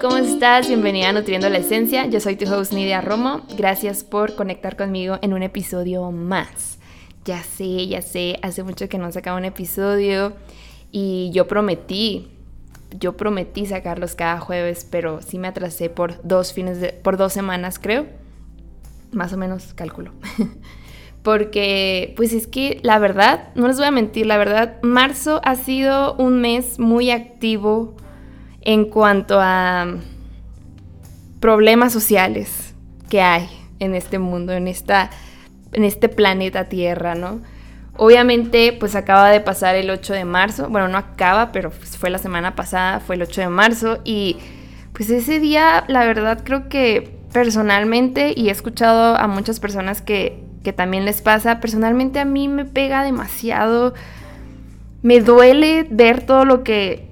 ¿cómo estás? Bienvenida a Nutriendo la Esencia. Yo soy tu host Nidia Romo. Gracias por conectar conmigo en un episodio más. Ya sé, ya sé, hace mucho que no sacaba un episodio y yo prometí, yo prometí sacarlos cada jueves, pero sí me atrasé por dos fines de, por dos semanas creo, más o menos cálculo. Porque, pues es que la verdad, no les voy a mentir, la verdad, marzo ha sido un mes muy activo en cuanto a problemas sociales que hay en este mundo, en, esta, en este planeta Tierra, ¿no? Obviamente, pues acaba de pasar el 8 de marzo, bueno, no acaba, pero pues, fue la semana pasada, fue el 8 de marzo, y pues ese día, la verdad, creo que personalmente, y he escuchado a muchas personas que, que también les pasa, personalmente a mí me pega demasiado, me duele ver todo lo que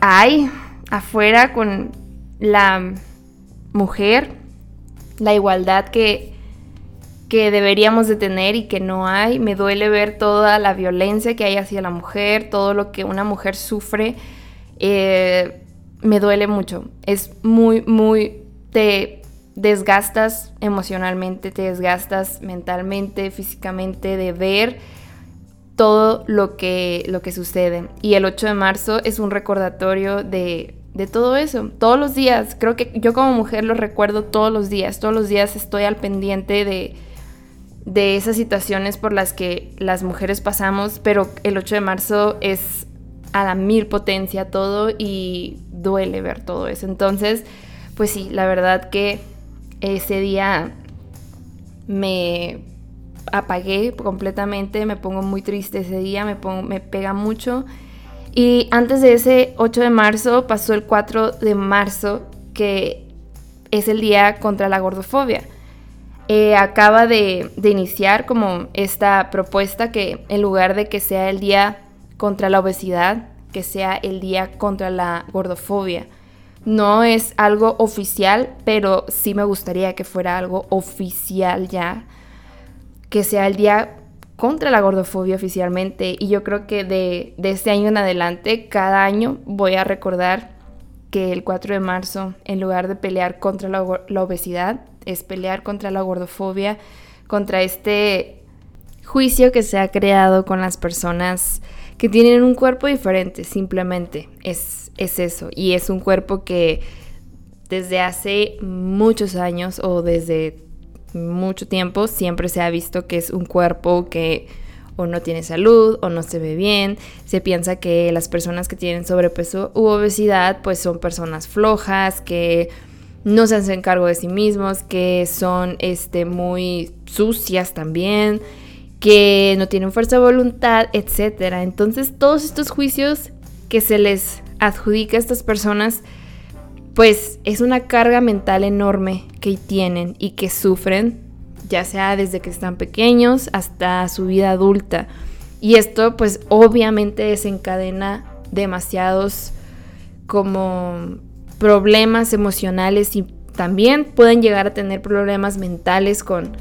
hay afuera con la mujer, la igualdad que, que deberíamos de tener y que no hay. Me duele ver toda la violencia que hay hacia la mujer, todo lo que una mujer sufre. Eh, me duele mucho. Es muy, muy... Te desgastas emocionalmente, te desgastas mentalmente, físicamente de ver todo lo que, lo que sucede. Y el 8 de marzo es un recordatorio de, de todo eso. Todos los días, creo que yo como mujer lo recuerdo todos los días. Todos los días estoy al pendiente de, de esas situaciones por las que las mujeres pasamos, pero el 8 de marzo es a la mil potencia todo y duele ver todo eso. Entonces, pues sí, la verdad que ese día me apagué completamente, me pongo muy triste ese día, me, pega mucho. Y antes de ese 8 de marzo pasó el 4 de marzo, que es el día contra la gordofobia. Eh, acaba de, de, iniciar como esta propuesta que en lugar de que sea el día contra la obesidad, que sea el día contra la gordofobia. No es algo oficial, pero sí me gustaría que fuera algo oficial ya que sea el día contra la gordofobia oficialmente. Y yo creo que de, este año en adelante, cada año voy a recordar que el 4 de marzo, en lugar de pelear contra la, obesidad, es pelear contra la gordofobia, contra este juicio que se ha creado con las personas que tienen un cuerpo diferente, simplemente. Es, es eso, y es un cuerpo que desde hace muchos años o desde mucho tiempo siempre se ha visto que es un cuerpo que o no tiene salud o no se ve bien. Se piensa que las personas que tienen sobrepeso u obesidad pues son personas flojas, que no se hacen cargo de sí mismos, que son este, muy sucias también, que no tienen fuerza de voluntad, etc. Entonces todos estos juicios que se les adjudica a estas personas pues es una carga mental enorme que tienen y que sufren, ya sea desde que están pequeños hasta su vida adulta. Y esto pues obviamente desencadena demasiados como problemas emocionales y también pueden llegar a tener problemas mentales con,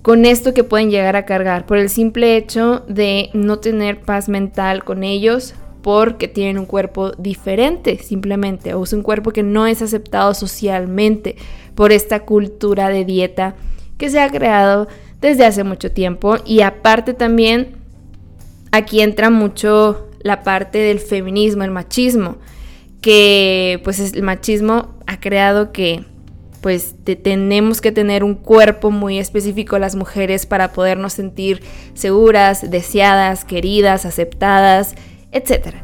con esto que pueden llegar a cargar por el simple hecho de no tener paz mental con ellos, porque tienen un cuerpo diferente simplemente, o es un cuerpo que no es aceptado socialmente por esta cultura de dieta que se ha creado desde hace mucho tiempo. Y aparte también aquí entra mucho la parte del feminismo, el machismo, que pues el machismo ha creado que pues tenemos que tener un cuerpo muy específico las mujeres para podernos sentir seguras, deseadas, queridas, aceptadas etc.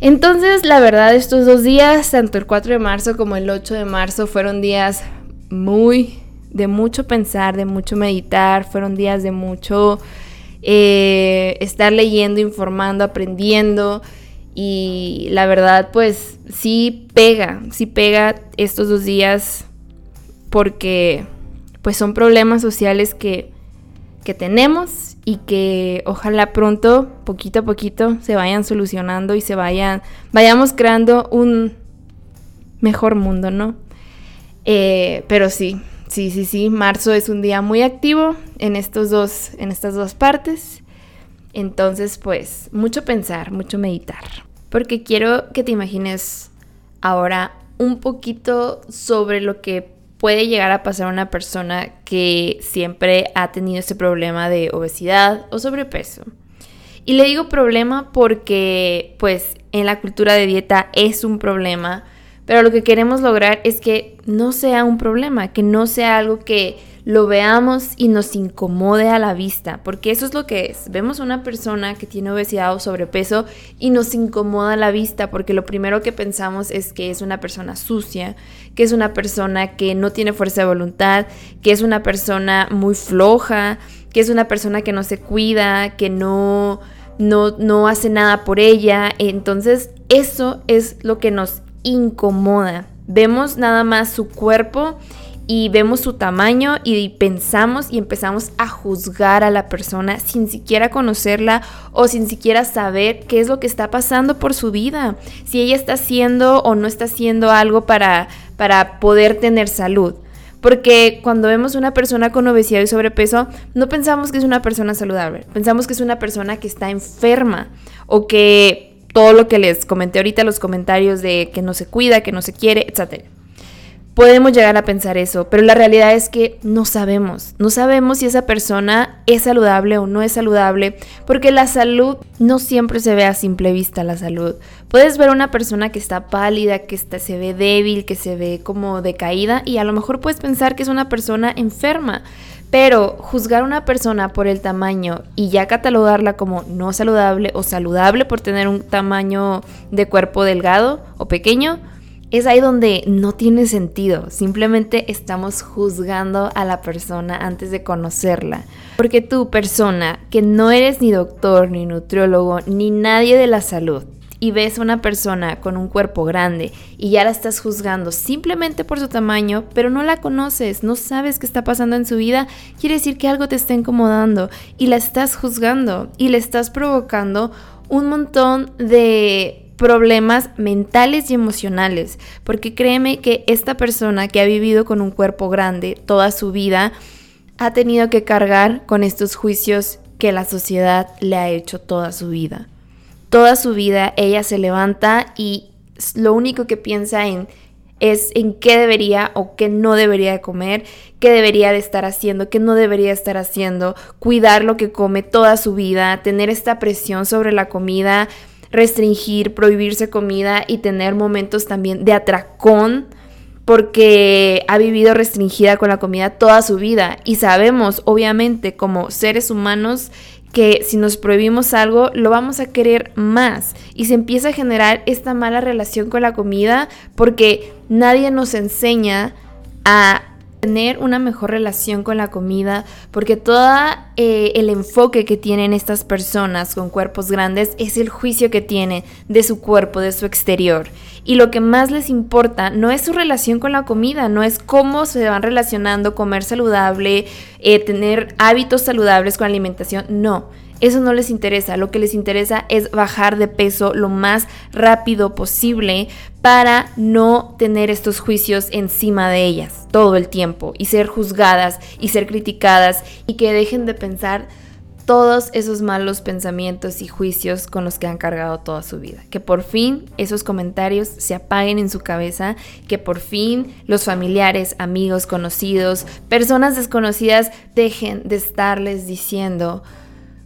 Entonces, la verdad, estos dos días, tanto el 4 de marzo como el 8 de marzo, fueron días muy de mucho pensar, de mucho meditar, fueron días de mucho eh, estar leyendo, informando, aprendiendo. Y la verdad, pues sí pega, sí pega estos dos días porque pues son problemas sociales que que tenemos y que ojalá pronto, poquito a poquito, se vayan solucionando y se vayan, vayamos creando un mejor mundo, ¿no? Eh, pero sí, sí, sí, sí, marzo es un día muy activo en, estos dos, en estas dos partes. Entonces, pues, mucho pensar, mucho meditar. Porque quiero que te imagines Ahora, un poquito sobre lo que puede llegar a pasar una persona que siempre ha tenido ese problema de obesidad o sobrepeso. Y le digo problema porque pues en la cultura de dieta es un problema, pero lo que queremos lograr es que no sea un problema, que no sea algo que lo veamos y nos incomode a la vista, porque eso es lo que es. Vemos a una persona que tiene obesidad o sobrepeso y nos incomoda a la vista, porque lo primero que pensamos es que es una persona sucia, que es una persona que no tiene fuerza de voluntad, que es una persona muy floja, que es una persona que no se cuida, que no no, no hace nada por ella. Entonces eso es lo que nos incomoda. Vemos nada más su cuerpo y vemos su tamaño y pensamos y empezamos a juzgar a la persona sin siquiera conocerla o sin siquiera saber qué es lo que está pasando por su vida, si ella está haciendo o no está haciendo algo para, para poder tener salud. Porque cuando vemos una persona con obesidad y sobrepeso, no pensamos que es una persona saludable, pensamos que es una persona que está enferma o que todo lo que les comenté ahorita, los comentarios de que no se cuida, que no se quiere, etc. Podemos llegar a pensar eso, pero la realidad es que no sabemos. No sabemos si esa persona es saludable o no es saludable, porque la salud no siempre se ve a simple vista la salud. Puedes ver una persona que está pálida, que está, se ve débil, que se ve como decaída y a lo mejor puedes pensar que es una persona enferma. Pero juzgar a una persona por el tamaño y ya catalogarla como no saludable o saludable por tener un tamaño de cuerpo delgado o pequeño, es ahí donde no tiene sentido. Simplemente estamos juzgando a la persona antes de conocerla. Porque tú, persona, que no eres ni doctor, ni nutriólogo, ni nadie de la salud, y ves a una persona con un cuerpo grande y ya la estás juzgando simplemente por su tamaño, pero no la conoces, no sabes qué está pasando en su vida, quiere decir que algo te está incomodando y la estás juzgando y le estás provocando un montón de problemas mentales y emocionales, porque créeme que esta persona que ha vivido con un cuerpo grande toda su vida ha tenido que cargar con estos juicios que la sociedad le ha hecho toda su vida. Toda su vida ella se levanta y lo único que piensa en es en qué debería o qué no debería de comer, qué debería de estar haciendo, qué no debería estar haciendo, cuidar lo que come toda su vida, tener esta presión sobre la comida, restringir, prohibirse comida y tener momentos también de atracón porque ha vivido restringida con la comida toda su vida. Y sabemos obviamente como seres humanos que si nos prohibimos algo lo vamos a querer más. Y se empieza a generar esta mala relación con la comida porque nadie nos enseña a tener una mejor relación con la comida, porque todo eh, el enfoque que tienen estas personas con cuerpos grandes es el juicio que tienen de su cuerpo, de su exterior. Y lo que más les importa no es su relación con la comida, no es cómo se van relacionando, comer saludable, eh, tener hábitos saludables con la alimentación, no eso no les interesa, lo que les interesa es bajar de peso lo más rápido posible para no tener estos juicios encima de ellas todo el tiempo y ser juzgadas y ser criticadas y que dejen de pensar todos esos malos pensamientos y juicios con los que han cargado toda su vida. Que por fin esos comentarios se apaguen en su cabeza, que por fin los familiares, amigos, conocidos, personas desconocidas dejen de estarles diciendo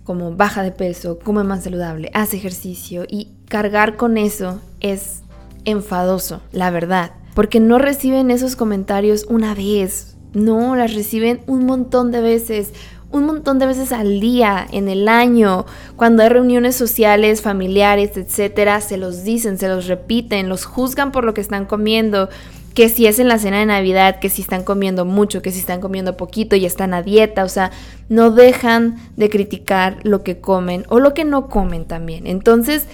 como baja de peso, come más saludable, hace ejercicio y cargar con eso es enfadoso, la verdad, porque no reciben esos comentarios una vez, no, las reciben un montón de veces, un montón de veces al día, en el año, cuando hay reuniones sociales, familiares, etcétera, se los dicen, se los repiten, los juzgan por lo que están comiendo, que si es en la cena de Navidad, que si están comiendo mucho, que si están comiendo poquito y están a dieta, o sea, no dejan de criticar lo que comen o lo que no comen también. Entonces,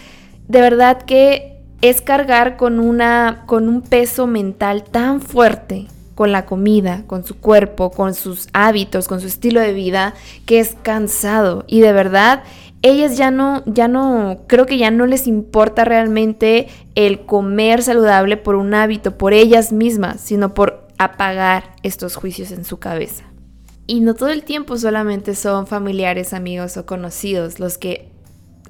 de verdad que es cargar con una con un peso mental tan fuerte con la comida, con su cuerpo, con sus hábitos, con su estilo de vida, que es cansado y de verdad ellas ya no, ya no, creo que ya no les importa realmente el comer saludable por un hábito, por ellas mismas, sino por apagar estos juicios en su cabeza. Y no todo el tiempo solamente son familiares, amigos o conocidos los que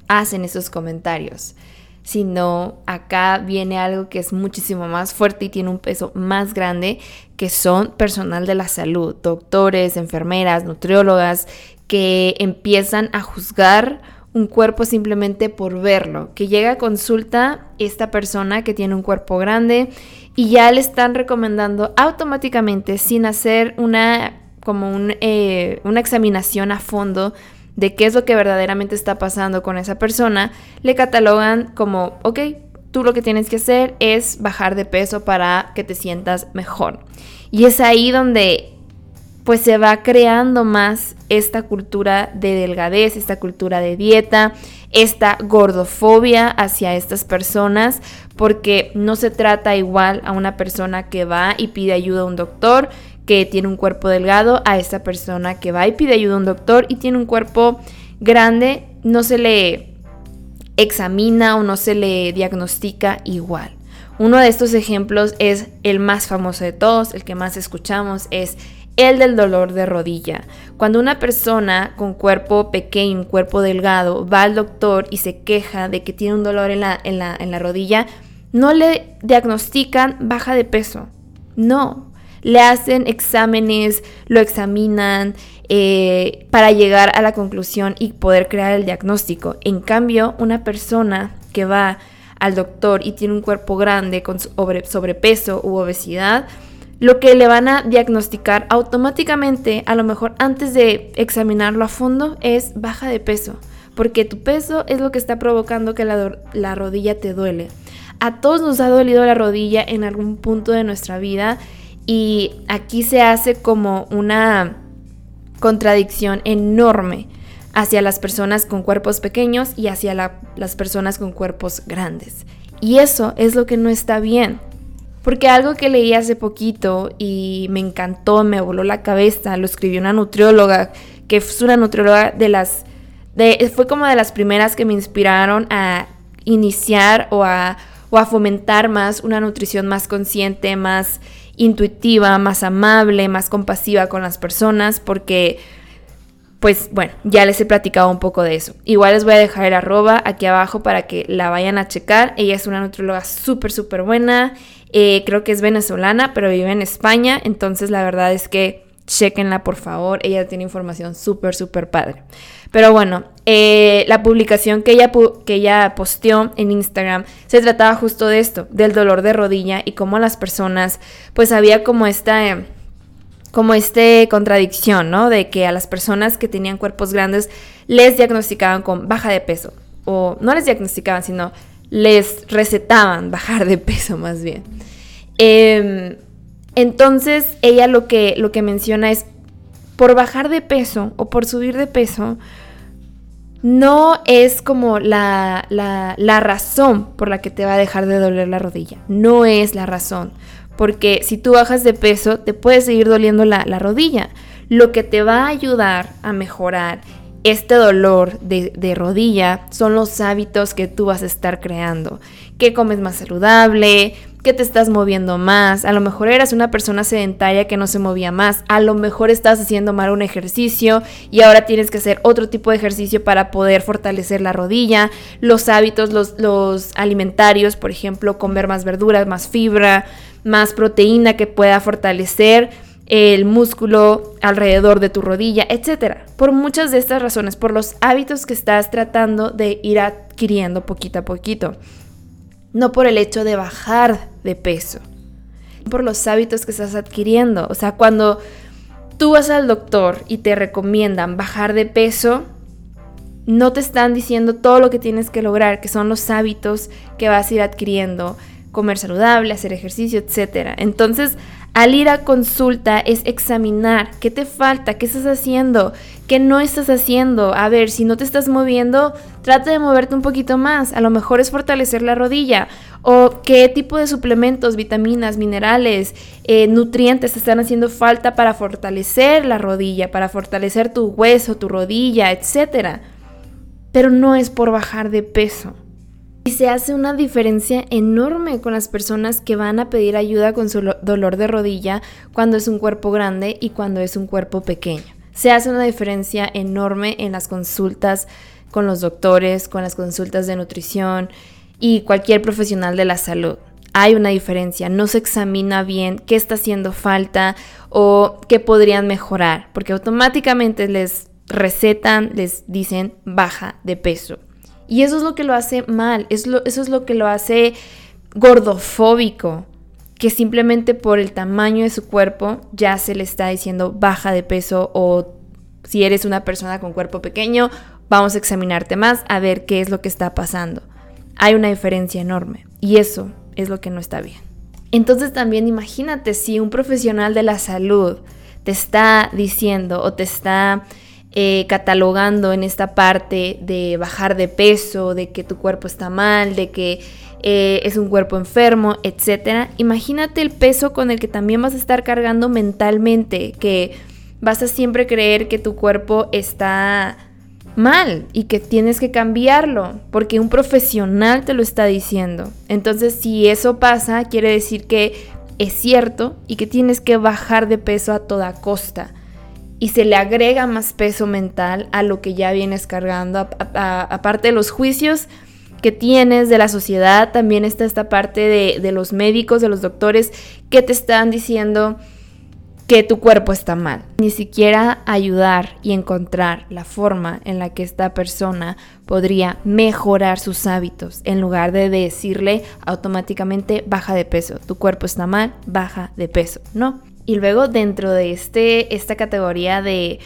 hacen esos comentarios. sino acá viene algo que es muchísimo más fuerte y tiene un peso más grande, que son personal de la salud, doctores, enfermeras, nutriólogas, que empiezan a juzgar un cuerpo simplemente por verlo, que llega a consulta esta persona que tiene un cuerpo grande y ya le están recomendando automáticamente sin hacer una como eh, una examinación a fondo de qué es lo que verdaderamente está pasando con esa persona, le catalogan como, ok, tú lo que tienes que hacer es bajar de peso para que te sientas mejor. Y es ahí donde pues se va creando más esta cultura de delgadez, esta cultura de dieta, esta gordofobia hacia estas personas, porque no se trata igual a una persona que va y pide ayuda a un doctor que tiene un cuerpo delgado a esta persona que va y pide ayuda a un doctor y tiene un cuerpo grande, no se le examina o no se le diagnostica igual. Uno de estos ejemplos es el más famoso de todos, el que más escuchamos, es el del dolor de rodilla. Cuando una persona con cuerpo pequeño, cuerpo delgado, va al doctor y se queja de que tiene un dolor en la, en la, en la rodilla, no le diagnostican baja de peso. No, le hacen exámenes, lo examinan eh, para llegar a la conclusión y poder crear el diagnóstico. En cambio, una persona que va al doctor y tiene un cuerpo grande con sobrepeso u obesidad, lo que le van a diagnosticar automáticamente, a lo mejor antes de examinarlo a fondo, es baja de peso, porque tu peso es lo que está provocando que la, la rodilla te duele. A todos nos ha dolido la rodilla en algún punto de nuestra vida y aquí se hace como una contradicción enorme hacia las personas con cuerpos pequeños y hacia las personas con cuerpos grandes. Y eso es lo que no está bien. Porque algo que leí hace poquito y me encantó, me voló la cabeza, lo escribió una nutrióloga, que es una nutrióloga de las... Fue como de las primeras que me inspiraron a iniciar o a, o a fomentar más una nutrición más consciente, más intuitiva, más amable, más compasiva con las personas, porque pues bueno, ya les he platicado un poco de eso. Igual les voy a dejar el arroba aquí abajo para que la vayan a checar. Ella es una nutrióloga súper, súper buena. Eh, creo que es venezolana, pero vive en España. Entonces la verdad es que chequenla por favor. Ella tiene información súper, súper padre. Pero bueno, eh, la publicación que ella, que ella posteó en Instagram se trataba justo de esto, del dolor de rodilla y cómo las personas, pues había como esta... Eh, como este contradicción, ¿no? De que a las personas que tenían cuerpos grandes les diagnosticaban con baja de peso. O no les diagnosticaban, sino les recetaban bajar de peso más bien. Em, entonces ella lo que, lo que menciona es, por bajar de peso o por subir de peso, no es como la, la, razón por la que te va a dejar de doler la rodilla. No es la razón. Porque si tú bajas de peso, te puede seguir doliendo la, la rodilla. Lo que te va a ayudar a mejorar este dolor de, rodilla son los hábitos que tú vas a estar creando. Que comes más saludable, que te estás moviendo más. A lo mejor eras una persona sedentaria que no se movía más. A lo mejor estás haciendo mal un ejercicio y ahora tienes que hacer otro tipo de ejercicio para poder fortalecer la rodilla. Los hábitos, los, los alimentarios, por ejemplo, comer más verduras, más fibra, más proteína que pueda fortalecer el músculo alrededor de tu rodilla, etcétera. Por muchas de estas razones, por los hábitos que estás tratando de ir adquiriendo poquito a poquito no por el hecho de bajar de peso, por los hábitos que estás adquiriendo. O sea, cuando tú vas al doctor y te recomiendan bajar de peso, no te están diciendo todo lo que tienes que lograr, que son los hábitos que vas a ir adquiriendo, comer saludable, hacer ejercicio, etc. Entonces, al ir a consulta es examinar qué te falta, qué estás haciendo, qué no estás haciendo. A ver, si no te estás moviendo, trata de moverte un poquito más. A lo mejor es fortalecer la rodilla. O qué tipo de suplementos, vitaminas, minerales, eh, nutrientes te están haciendo falta para fortalecer la rodilla, para fortalecer tu hueso, tu rodilla, etc. Pero no es por bajar de peso. Y se hace una diferencia enorme con las personas que van a pedir ayuda con su dolor de rodilla cuando es un cuerpo grande y cuando es un cuerpo pequeño. Se hace una diferencia enorme en las consultas con los doctores, con las consultas de nutrición. y cualquier profesional de la salud. Hay una diferencia, no se examina bien qué está haciendo falta o qué podrían mejorar, porque automáticamente les recetan, les dicen baja de peso. Y eso es lo que lo hace mal, eso es lo que lo hace gordofóbico, que simplemente por el tamaño de su cuerpo ya se le está diciendo baja de peso o si eres una persona con cuerpo pequeño, vamos a examinarte más a ver qué es lo que está pasando. Hay una diferencia enorme y eso es lo que no está bien. Entonces también imagínate si un profesional de la salud te está diciendo o te está eh, catalogando en esta parte de bajar de peso, de que tu cuerpo está mal, de que eh, es un cuerpo enfermo, etc. Imagínate el peso con el que también vas a estar cargando mentalmente, que vas a siempre creer que tu cuerpo está mal y que tienes que cambiarlo porque un profesional te lo está diciendo. Entonces, si eso pasa, quiere decir que es cierto y que tienes que bajar de peso a toda costa. Y se le agrega más peso mental a lo que ya vienes cargando, aparte de los juicios que tienes de la sociedad, también está esta parte de, de los médicos, de los doctores que te están diciendo que tu cuerpo está mal. Ni siquiera ayudar y encontrar la forma en la que esta persona podría mejorar sus hábitos en lugar de decirle automáticamente baja de peso. Tu cuerpo está mal, baja de peso. No. Y luego dentro de este, esta categoría de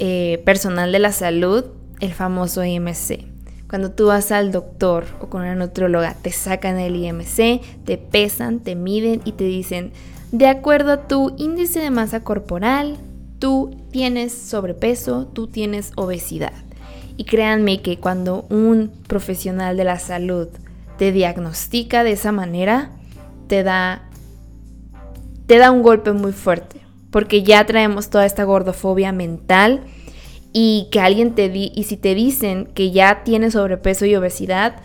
eh, personal de la salud, el famoso IMC. Cuando tú vas al doctor o con una nutróloga, te sacan el IMC, te pesan, te miden y te dicen, de acuerdo a tu índice de masa corporal, tú tienes sobrepeso, tú tienes obesidad. Y créanme que cuando un profesional de la salud te diagnostica de esa manera, te da te da un golpe muy fuerte, porque ya traemos toda esta gordofobia mental y que alguien te di y si te dicen que ya tienes sobrepeso y obesidad,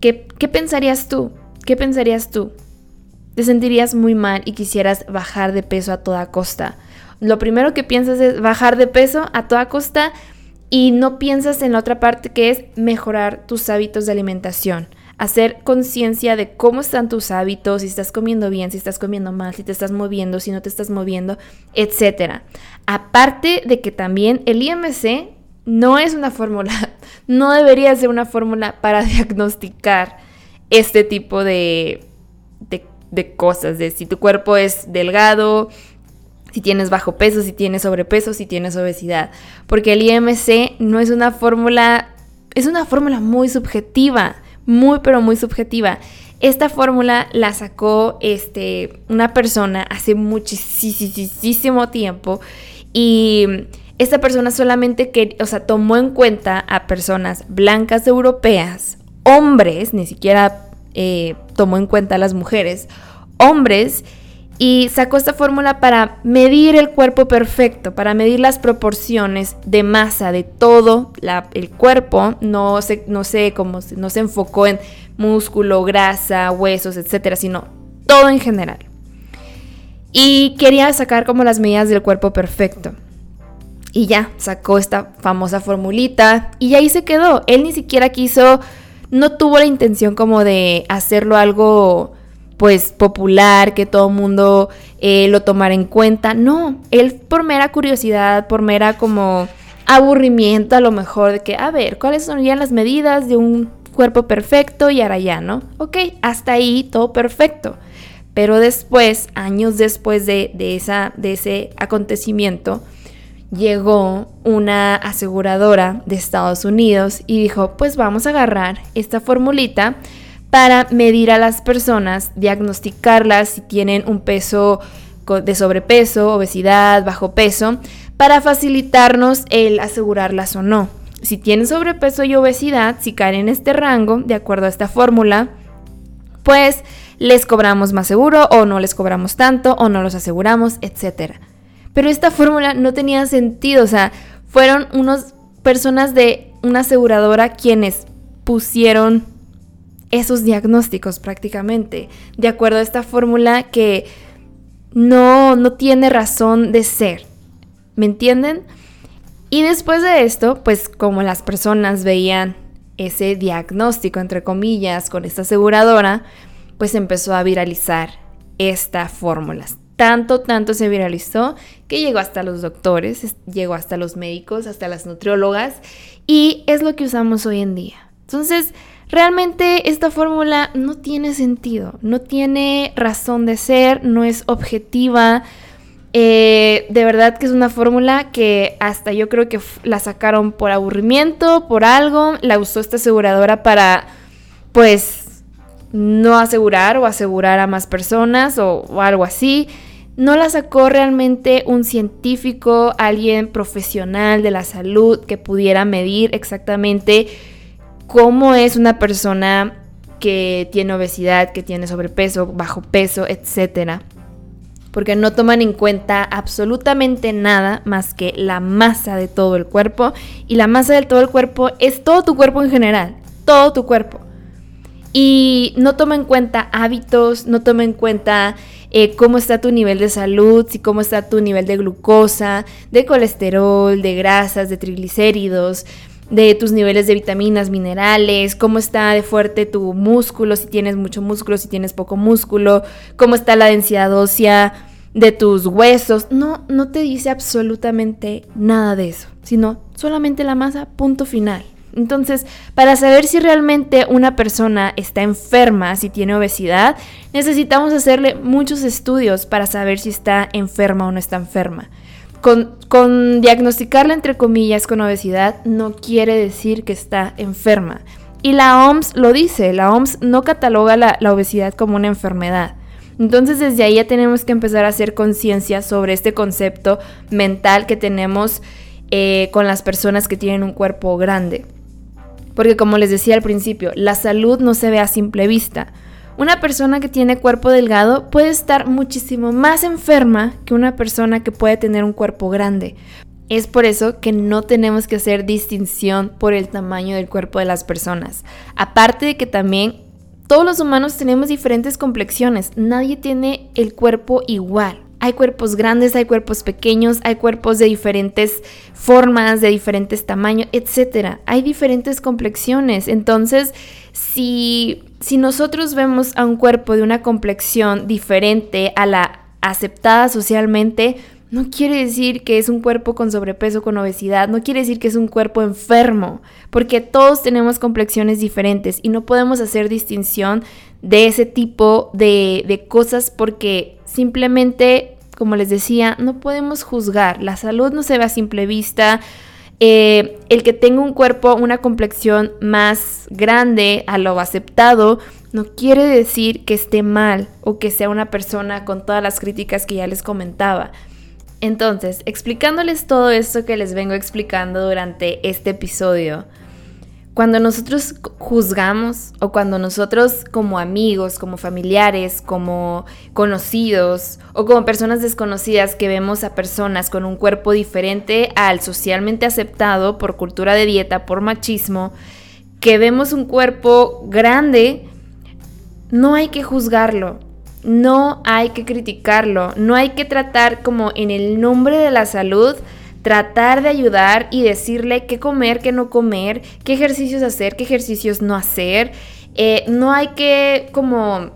¿qué, ¿qué pensarías tú? ¿Qué pensarías tú? te sentirías muy mal y quisieras bajar de peso a toda costa. Lo primero que piensas es bajar de peso a toda costa y no piensas en la otra parte que es mejorar tus hábitos de alimentación. Hacer conciencia de cómo están tus hábitos, si estás comiendo bien, si estás comiendo mal, si te estás moviendo, si no te estás moviendo, etc. Aparte de que también el IMC no es una fórmula, no debería ser una fórmula para diagnosticar este tipo de, de de cosas, de si tu cuerpo es delgado, si tienes bajo peso, si tienes sobrepeso, si tienes obesidad. Porque el IMC no es una fórmula, es una fórmula muy subjetiva, muy pero muy subjetiva. Esta fórmula la sacó este, una persona hace muchísimo tiempo y esta persona solamente que, o sea, tomó en cuenta a personas blancas europeas, hombres, ni siquiera eh, tomó en cuenta a las mujeres, hombres, y sacó esta fórmula para medir el cuerpo perfecto, para medir las proporciones de masa de todo el cuerpo, no se, no, sé, cómo, no se enfocó en músculo, grasa, huesos, etcétera, sino todo en general. Y quería sacar como las medidas del cuerpo perfecto. Y ya, sacó esta famosa formulita y ahí se quedó. Él ni siquiera quiso no tuvo la intención como de hacerlo algo pues popular, que todo el mundo eh, lo tomara en cuenta. No, él por mera curiosidad, por mera como aburrimiento a lo mejor de que, a ver, ¿cuáles ya las medidas de un cuerpo perfecto y ya, ¿no? Ok, hasta ahí todo perfecto. Pero después, años después de, esa, de ese acontecimiento, llegó una aseguradora de Estados Unidos y dijo, pues vamos a agarrar esta formulita para medir a las personas, diagnosticarlas si tienen un peso de sobrepeso, obesidad, bajo peso, para facilitarnos el asegurarlas o no. Si tienen sobrepeso y obesidad, si caen en este rango, de acuerdo a esta fórmula, pues les cobramos más seguro o no les cobramos tanto o no los aseguramos, etcétera. Pero esta fórmula no tenía sentido, o sea, fueron unas personas de una aseguradora quienes pusieron esos diagnósticos prácticamente, de acuerdo a esta fórmula que no, no tiene razón de ser. ¿Me entienden? Y después de esto, pues como las personas veían ese diagnóstico, entre comillas, con esta aseguradora, pues empezó a viralizar esta fórmula. Tanto, tanto se viralizó que llegó hasta los doctores, llegó hasta los médicos, hasta las nutriólogas y es lo que usamos hoy en día. Entonces, realmente esta fórmula no tiene sentido, no tiene razón de ser, no es objetiva. Eh, de verdad que es una fórmula que hasta yo creo que la sacaron por aburrimiento, por algo, la usó esta aseguradora para, pues, no asegurar o asegurar a más personas o, algo así. No la sacó realmente un científico, alguien profesional de la salud que pudiera medir exactamente cómo es una persona que tiene obesidad, que tiene sobrepeso, bajo peso, etc. Porque no toman en cuenta absolutamente nada más que la masa de todo el cuerpo. Y la masa de todo el cuerpo es todo tu cuerpo en general, todo tu cuerpo. Y no toma en cuenta hábitos, no toma en cuenta eh, cómo está tu nivel de salud, si cómo está tu nivel de glucosa, de colesterol, de grasas, de triglicéridos, de tus niveles de vitaminas, minerales, cómo está de fuerte tu músculo, si tienes mucho músculo, si tienes poco músculo, cómo está la densidad ósea de tus huesos. No, no te dice absolutamente nada de eso, sino solamente la masa, punto final. Entonces, para saber si realmente una persona está enferma, si tiene obesidad, necesitamos hacerle muchos estudios para saber si está enferma o no está enferma. Con, diagnosticarla entre comillas con obesidad no quiere decir que está enferma. Y la OMS lo dice, la OMS no cataloga la, obesidad como una enfermedad. Entonces desde ahí ya tenemos que empezar a hacer conciencia sobre este concepto mental que tenemos eh, con las personas que tienen un cuerpo grande. Porque como les decía al principio, la salud no se ve a simple vista. Una persona que tiene cuerpo delgado puede estar muchísimo más enferma que una persona que puede tener un cuerpo grande. Es por eso que no tenemos que hacer distinción por el tamaño del cuerpo de las personas. Aparte de que también todos los humanos tenemos diferentes complexiones. Nadie tiene el cuerpo igual. Hay cuerpos grandes, hay cuerpos pequeños, hay cuerpos de diferentes formas, de diferentes tamaños, etc. Hay diferentes complexiones. Entonces, si, si nosotros vemos a un cuerpo de una complexión diferente a la aceptada socialmente, no quiere decir que es un cuerpo con sobrepeso, con obesidad, no quiere decir que es un cuerpo enfermo, porque todos tenemos complexiones diferentes y no podemos hacer distinción de ese tipo de, cosas porque simplemente, como les decía, no podemos juzgar. La salud no se ve a simple vista. Eh, el que tenga un cuerpo, una complexión más grande a lo aceptado, no quiere decir que esté mal o que sea una persona con todas las críticas que ya les comentaba. Entonces, explicándoles todo esto que les vengo explicando durante este episodio, cuando nosotros juzgamos o cuando nosotros como amigos, como familiares, como conocidos o como personas desconocidas que vemos a personas con un cuerpo diferente al socialmente aceptado por cultura de dieta, por machismo, que vemos un cuerpo grande, no hay que juzgarlo, no hay que criticarlo, no hay que tratar como en el nombre de la salud tratar de ayudar y decirle qué comer, qué no comer, qué ejercicios hacer, qué ejercicios no hacer. Eh, no hay que como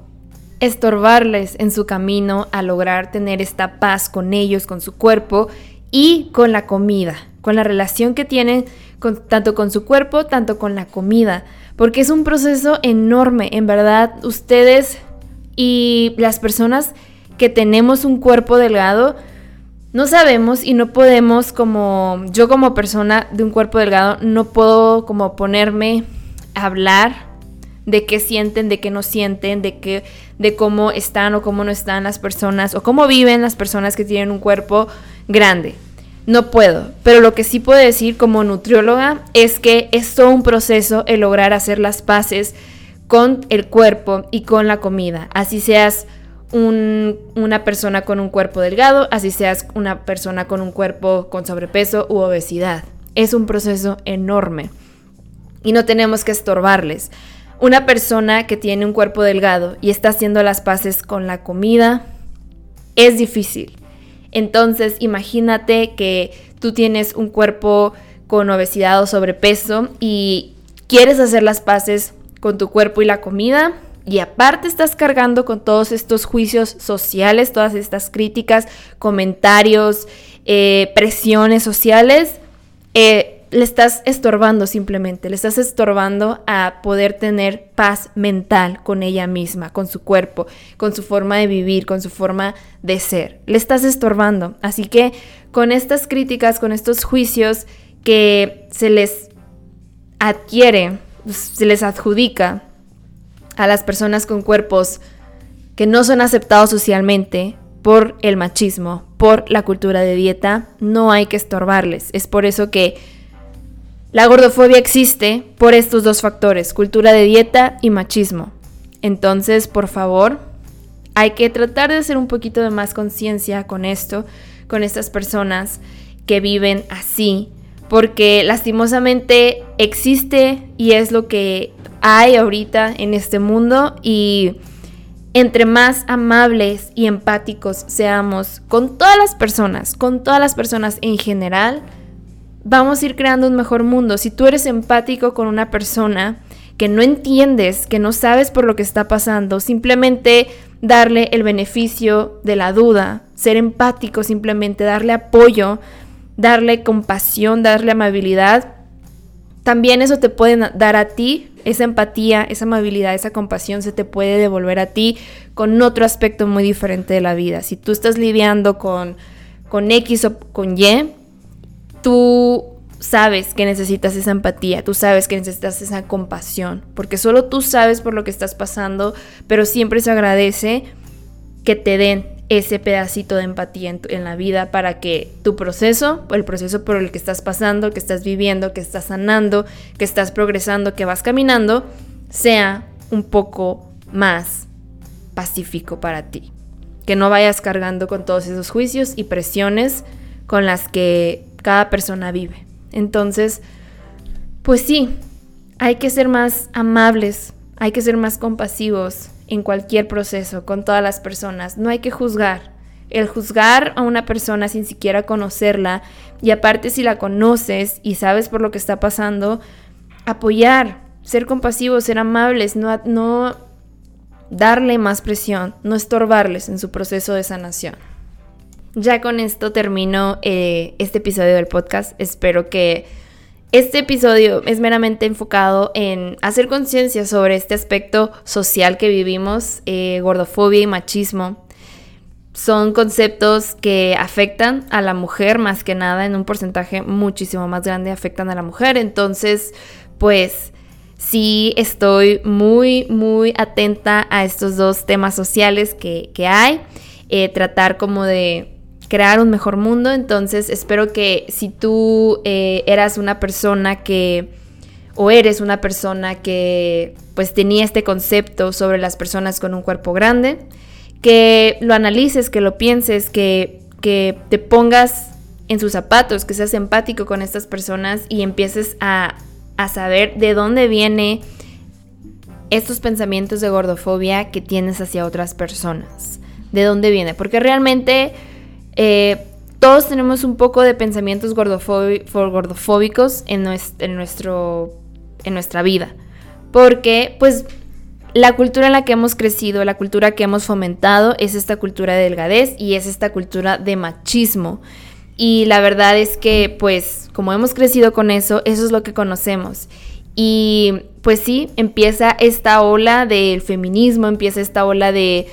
estorbarles en su camino a lograr tener esta paz con ellos, con su cuerpo y con la comida, con la relación que tienen tanto con su cuerpo, tanto con la comida, porque es un proceso enorme, en verdad, ustedes y las personas que tenemos un cuerpo delgado, no sabemos y no podemos como yo como persona de un cuerpo delgado no puedo como ponerme a hablar de qué sienten, de qué no sienten, de qué de cómo están o cómo no están las personas o cómo viven las personas que tienen un cuerpo grande. No puedo, pero lo que sí puedo decir como nutrióloga es que es todo un proceso el lograr hacer las paces con el cuerpo y con la comida. Así seas una persona con un cuerpo delgado, así seas una persona con un cuerpo con sobrepeso u obesidad. Es un proceso enorme y no tenemos que estorbarles. Una persona que tiene un cuerpo delgado y está haciendo las paces con la comida es difícil. Entonces imagínate que tú tienes un cuerpo con obesidad o sobrepeso y quieres hacer las paces con tu cuerpo y la comida, y aparte estás cargando con todos estos juicios sociales, todas estas críticas, comentarios, eh, presiones sociales, eh, le estás estorbando simplemente, le estás estorbando a poder tener paz mental con ella misma, con su cuerpo, con su forma de vivir, con su forma de ser. Le estás estorbando. Así que con estas críticas, con estos juicios que se les adquiere, se les adjudica a las personas con cuerpos que no son aceptados socialmente por el machismo, por la cultura de dieta, no hay que estorbarles. Es por eso que la gordofobia existe por estos dos factores, cultura de dieta y machismo. Entonces, por favor, hay que tratar de hacer un poquito de más conciencia con esto, con estas personas que viven así, porque lastimosamente existe y es lo que hay ahorita en este mundo y entre más amables y empáticos seamos con todas las personas, con todas las personas en general, vamos a ir creando un mejor mundo. Si tú eres empático con una persona que no entiendes, que no sabes por lo que está pasando, simplemente darle el beneficio de la duda, ser empático, simplemente darle apoyo, darle compasión, darle amabilidad, también eso te puede dar a ti, esa empatía, esa amabilidad, esa compasión se te puede devolver a ti con otro aspecto muy diferente de la vida. Si tú estás lidiando con, con X o con Y, tú sabes que necesitas esa empatía, tú sabes que necesitas esa compasión, porque solo tú sabes por lo que estás pasando, pero siempre se agradece que te den ese pedacito de empatía en, la vida para que tu proceso, el proceso por el que estás pasando, que estás viviendo, que estás sanando, que estás progresando, que vas caminando, sea un poco más pacífico para ti. Que no vayas cargando con todos esos juicios y presiones con las que cada persona vive. Entonces, pues sí, hay que ser más amables, hay que ser más compasivos, en cualquier proceso, con todas las personas. No hay que juzgar. El juzgar a una persona sin siquiera conocerla y aparte si la conoces y sabes por lo que está pasando, apoyar, ser compasivos, ser amables, no, no darle más presión, no estorbarles en su proceso de sanación. Ya con esto termino eh, este episodio del podcast. Espero que este episodio es meramente enfocado en hacer conciencia sobre este aspecto social que vivimos, eh, gordofobia y machismo. Son conceptos que afectan a la mujer más que nada, en un porcentaje muchísimo más grande afectan a la mujer. Entonces, pues sí estoy muy, muy atenta a estos dos temas sociales que, hay. Eh, tratar como de crear un mejor mundo. Entonces espero que si tú eh, eras una persona que o eres una persona que pues tenía este concepto sobre las personas con un cuerpo grande, que lo analices, que lo pienses, que, que te pongas en sus zapatos, que seas empático con estas personas y empieces a, a saber de dónde viene estos pensamientos de gordofobia que tienes hacia otras personas. ¿De dónde viene? Porque realmente eh, todos tenemos un poco de pensamientos gordofóbicos en, en nuestra vida. Porque, pues, la cultura en la que hemos crecido, la cultura que hemos fomentado, es esta cultura de delgadez y es esta cultura de machismo. Y la verdad es que, pues, como hemos crecido con eso, eso es lo que conocemos. Y pues sí, empieza esta ola del feminismo, empieza esta ola de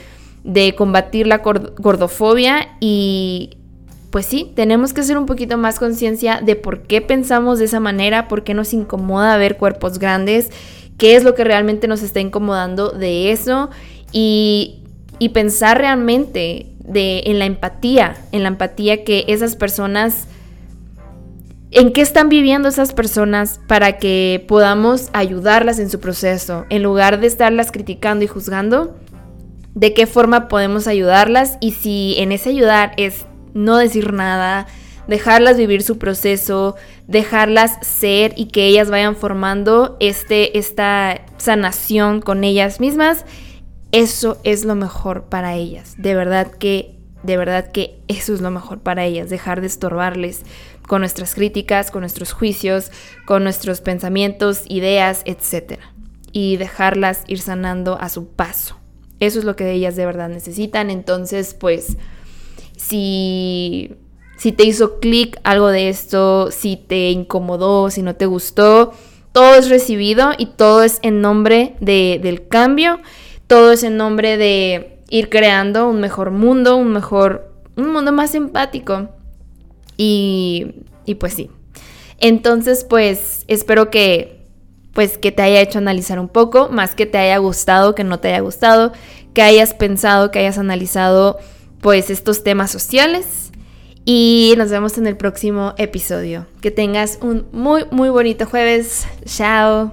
de combatir la gordofobia y pues sí, tenemos que hacer un poquito más conciencia de por qué pensamos de esa manera, por qué nos incomoda ver cuerpos grandes, qué es lo que realmente nos está incomodando de eso y, y pensar realmente de, en la empatía, en la empatía que esas personas, en qué están viviendo esas personas para que podamos ayudarlas en su proceso, en lugar de estarlas criticando y juzgando de qué forma podemos ayudarlas y si en ese ayudar es no decir nada, dejarlas vivir su proceso, dejarlas ser y que ellas vayan formando este, esta sanación con ellas mismas, eso es lo mejor para ellas. De verdad que de verdad que eso es lo mejor para ellas, dejar de estorbarles con nuestras críticas, con nuestros juicios, con nuestros pensamientos, ideas, etc. Y dejarlas ir sanando a su paso. Eso es lo que ellas de verdad necesitan. Entonces, pues, si, si te hizo clic algo de esto, si te incomodó, si no te gustó, todo es recibido y todo es en nombre de, del cambio, todo es en nombre de ir creando un mejor mundo, un mejor, un mundo más empático. Y, y pues sí. Entonces, pues espero que pues que te haya hecho analizar un poco, más que te haya gustado, que no te haya gustado, que hayas pensado, que hayas analizado pues estos temas sociales. Y nos vemos en el próximo episodio. Que tengas un muy, muy bonito jueves. Chao.